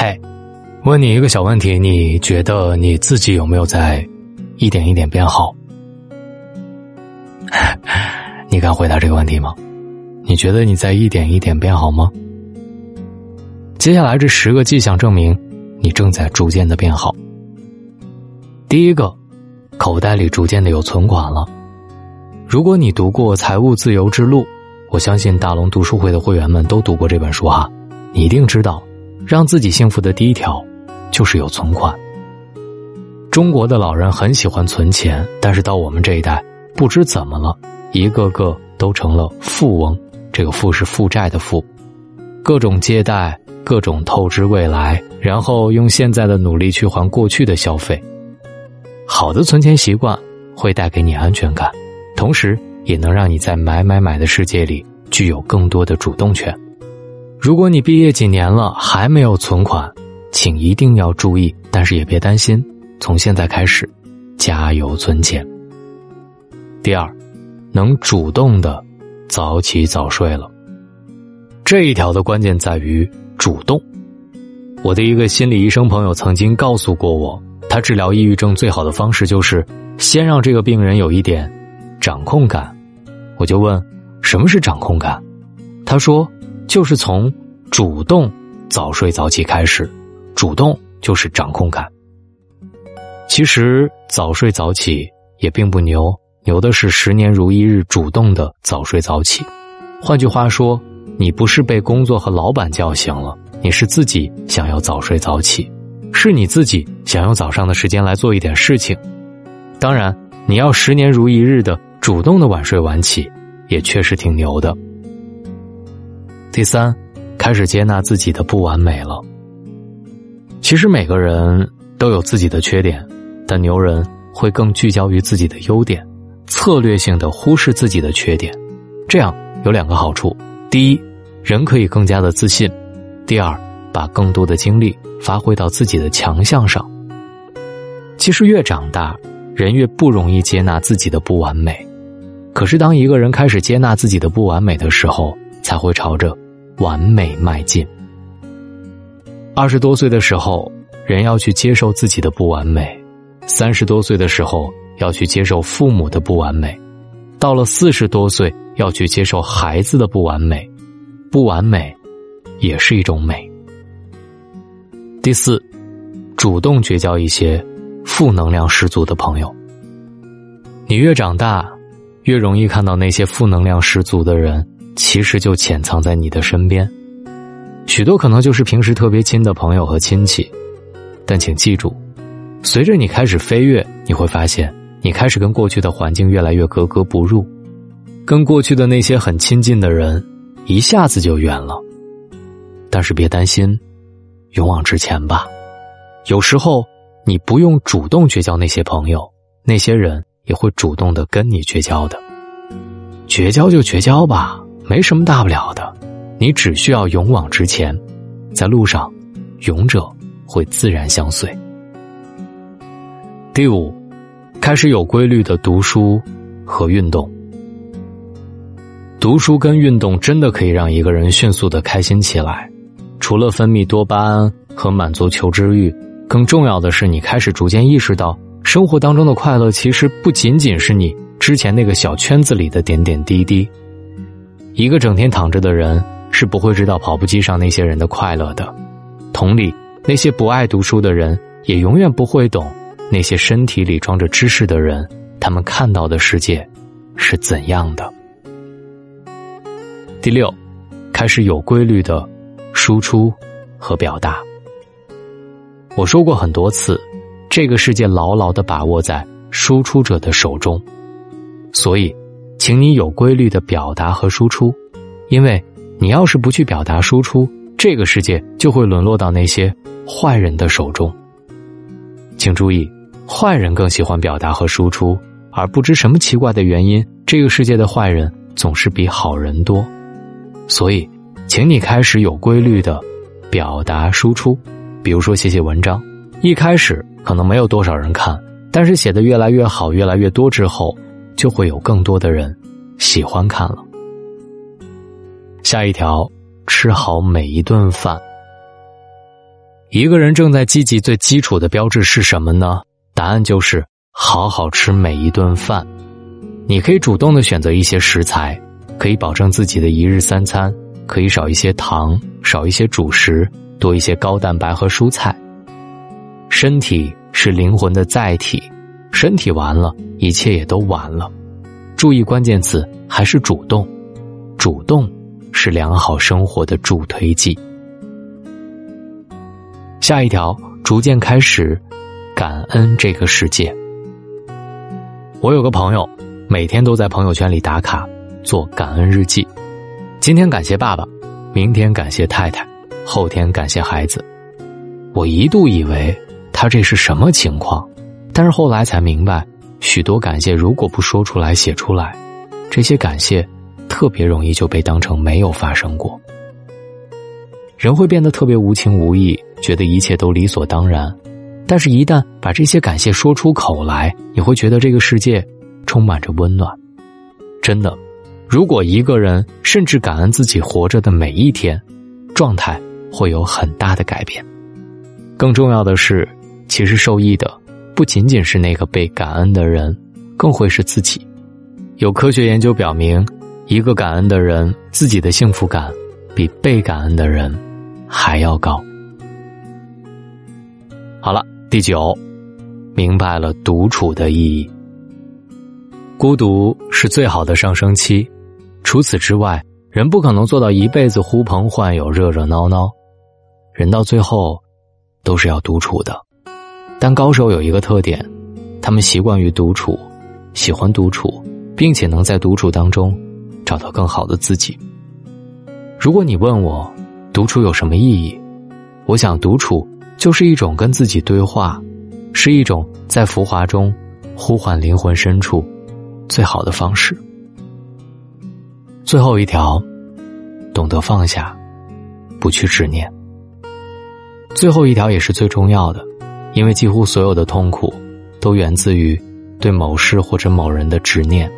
嘿，问你一个小问题，你觉得你自己有没有在一点一点变好？你敢回答这个问题吗？你觉得你在一点一点变好吗？接下来这十个迹象证明你正在逐渐的变好。第一个，口袋里逐渐的有存款了。如果你读过《财务自由之路》，我相信大龙读书会的会员们都读过这本书哈，你一定知道，让自己幸福的第一条就是有存款。中国的老人很喜欢存钱，但是到我们这一代，不知怎么了，一个个都成了富翁。这个“富”是负债的“富”，各种借贷，各种透支未来，然后用现在的努力去还过去的消费。好的存钱习惯会带给你安全感。同时，也能让你在买买买的世界里具有更多的主动权。如果你毕业几年了还没有存款，请一定要注意，但是也别担心，从现在开始，加油存钱。第二，能主动的早起早睡了。这一条的关键在于主动。我的一个心理医生朋友曾经告诉过我，他治疗抑郁症最好的方式就是先让这个病人有一点。掌控感，我就问，什么是掌控感？他说，就是从主动早睡早起开始，主动就是掌控感。其实早睡早起也并不牛，牛的是十年如一日主动的早睡早起。换句话说，你不是被工作和老板叫醒了，你是自己想要早睡早起，是你自己想用早上的时间来做一点事情。当然，你要十年如一日的。主动的晚睡晚起，也确实挺牛的。第三，开始接纳自己的不完美了。其实每个人都有自己的缺点，但牛人会更聚焦于自己的优点，策略性的忽视自己的缺点。这样有两个好处：第一，人可以更加的自信；第二，把更多的精力发挥到自己的强项上。其实越长大，人越不容易接纳自己的不完美。可是，当一个人开始接纳自己的不完美的时候，才会朝着完美迈进。二十多岁的时候，人要去接受自己的不完美；三十多岁的时候，要去接受父母的不完美；到了四十多岁，要去接受孩子的不完美。不完美，也是一种美。第四，主动结交一些负能量十足的朋友。你越长大。越容易看到那些负能量十足的人，其实就潜藏在你的身边，许多可能就是平时特别亲的朋友和亲戚。但请记住，随着你开始飞跃，你会发现你开始跟过去的环境越来越格格不入，跟过去的那些很亲近的人一下子就远了。但是别担心，勇往直前吧。有时候你不用主动绝交那些朋友，那些人。也会主动的跟你绝交的，绝交就绝交吧，没什么大不了的。你只需要勇往直前，在路上，勇者会自然相随。第五，开始有规律的读书和运动。读书跟运动真的可以让一个人迅速的开心起来，除了分泌多巴胺和满足求知欲，更重要的是你开始逐渐意识到。生活当中的快乐，其实不仅仅是你之前那个小圈子里的点点滴滴。一个整天躺着的人，是不会知道跑步机上那些人的快乐的。同理，那些不爱读书的人，也永远不会懂那些身体里装着知识的人，他们看到的世界是怎样的。第六，开始有规律的输出和表达。我说过很多次。这个世界牢牢的把握在输出者的手中，所以，请你有规律的表达和输出，因为你要是不去表达输出，这个世界就会沦落到那些坏人的手中。请注意，坏人更喜欢表达和输出，而不知什么奇怪的原因，这个世界的坏人总是比好人多。所以，请你开始有规律的表达输出，比如说写写文章，一开始。可能没有多少人看，但是写的越来越好，越来越多之后，就会有更多的人喜欢看了。下一条，吃好每一顿饭。一个人正在积极最基础的标志是什么呢？答案就是好好吃每一顿饭。你可以主动的选择一些食材，可以保证自己的一日三餐，可以少一些糖，少一些主食，多一些高蛋白和蔬菜。身体是灵魂的载体，身体完了，一切也都完了。注意关键词还是主动，主动是良好生活的助推剂。下一条，逐渐开始感恩这个世界。我有个朋友，每天都在朋友圈里打卡做感恩日记。今天感谢爸爸，明天感谢太太，后天感谢孩子。我一度以为他这是什么情况，但是后来才明白，许多感谢如果不说出来、写出来，这些感谢特别容易就被当成没有发生过。人会变得特别无情无义，觉得一切都理所当然。但是，一旦把这些感谢说出口来，你会觉得这个世界充满着温暖。真的，如果一个人甚至感恩自己活着的每一天，状态会有很大的改变。更重要的是，其实受益的不仅仅是那个被感恩的人，更会是自己。有科学研究表明，一个感恩的人，自己的幸福感比被感恩的人。还要高。好了，第九，明白了独处的意义。孤独是最好的上升期，除此之外，人不可能做到一辈子呼朋唤友、热热闹闹。人到最后，都是要独处的。但高手有一个特点，他们习惯于独处，喜欢独处，并且能在独处当中找到更好的自己。如果你问我，独处有什么意义？我想，独处就是一种跟自己对话，是一种在浮华中呼唤灵魂深处最好的方式。最后一条，懂得放下，不去执念。最后一条也是最重要的，因为几乎所有的痛苦都源自于对某事或者某人的执念，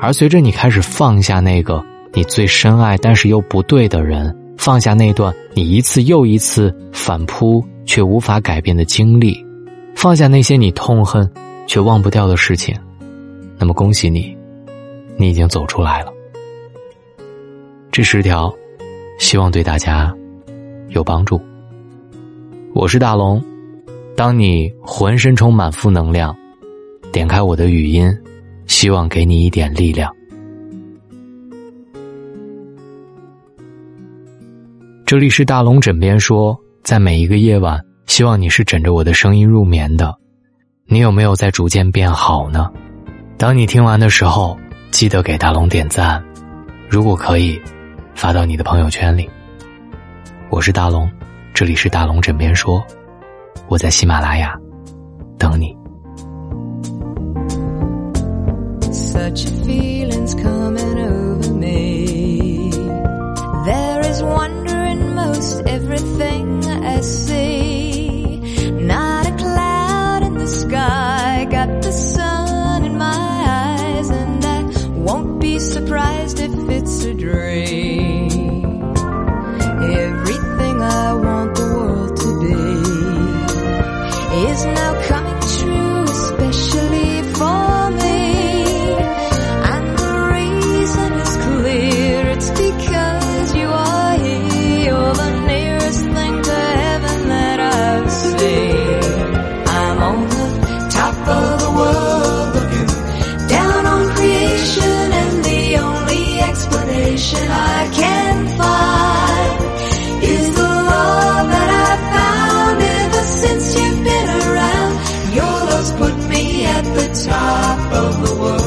而随着你开始放下那个你最深爱但是又不对的人。放下那段你一次又一次反扑却无法改变的经历，放下那些你痛恨却忘不掉的事情，那么恭喜你，你已经走出来了。这十条，希望对大家有帮助。我是大龙，当你浑身充满负能量，点开我的语音，希望给你一点力量。这里是大龙枕边说，在每一个夜晚，希望你是枕着我的声音入眠的。你有没有在逐渐变好呢？当你听完的时候，记得给大龙点赞，如果可以，发到你的朋友圈里。我是大龙，这里是大龙枕边说，我在喜马拉雅等你。Such feelings coming over me. There is wonder in most everything I see. Not a cloud in the sky, got the sun in my eyes, and I won't be surprised if it's a dream. at the top of the world.